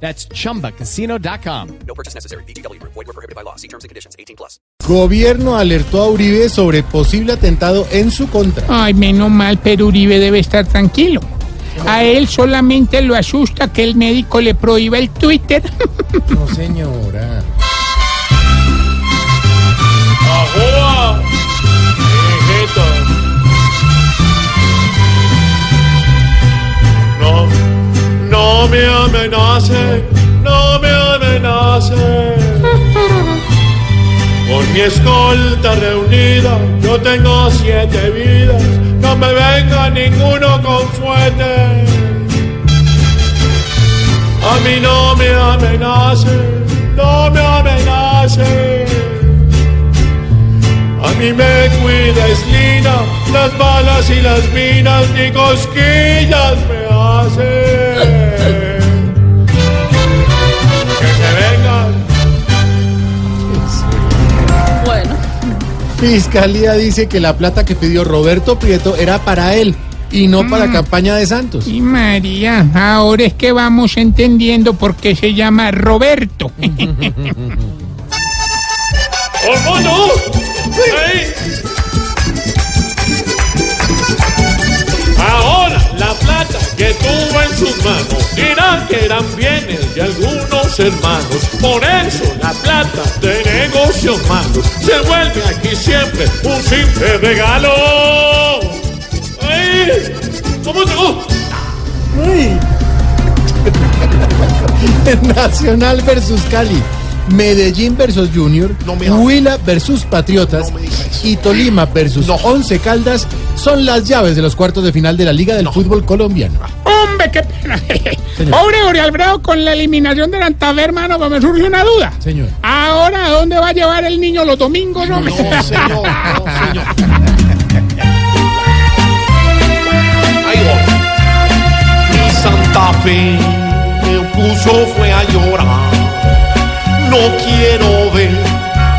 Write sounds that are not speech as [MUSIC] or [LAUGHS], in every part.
That's chumbacasino.com. No purchase necessary. BGW. Void were prohibited by law. See terms and conditions. 18 plus. Gobierno alertó a Uribe sobre posible atentado en su contra. Ay, menos mal, pero Uribe debe estar tranquilo. A él solamente lo asusta que el médico le prohíba el Twitter. [LAUGHS] No, señora. No, no me amenace, no me amenace. Con mi escolta reunida, yo tengo siete vidas. No me venga ninguno con fuerte. A mí no me amenace, no me amenace. A mí me cuida Eslina, las balas y las minas ni cosquillas me hacen. Fiscalía dice que la plata que pidió Roberto Prieto era para él y no para campaña de Santos. Y María, ahora es que vamos entendiendo por qué se llama Roberto. [LAUGHS] ¡Oh, no! ¡Ahí! Hermanos. Por eso la plata de negocios malos se vuelve aquí siempre un simple regalo. ¡Ay! ¿Cómo llegó? [LAUGHS] Nacional versus Cali. Medellín versus Junior, Huila versus Patriotas y Tolima versus Once Caldas son las llaves de los cuartos de final de la Liga del Fútbol Colombiano. Hombre, qué pena. [LAUGHS] Pobre Jorge Alfredo, con la eliminación del Antavé, hermano, pues me surge una duda. Señor. Ahora, ¿a dónde va a llevar el niño los domingos, hombre? Ahí va. Mi Santa Fe me puso fue a llorar. No quiero ver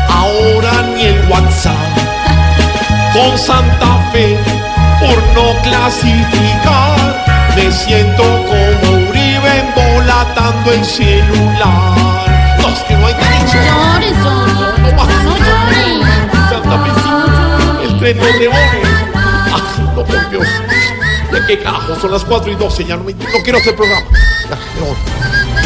ahora ni el WhatsApp. Con Santa Fe por no clasificar. Me siento como Uribe embolatando el celular. No, es que no hay derecho. Llores. No más. No llores. Santa Fe, el tren de leones. Ay, no, por Dios. ¿De qué carajo? Son las 4 y 12, ya no, me, no quiero hacer programa. Ya, me voy.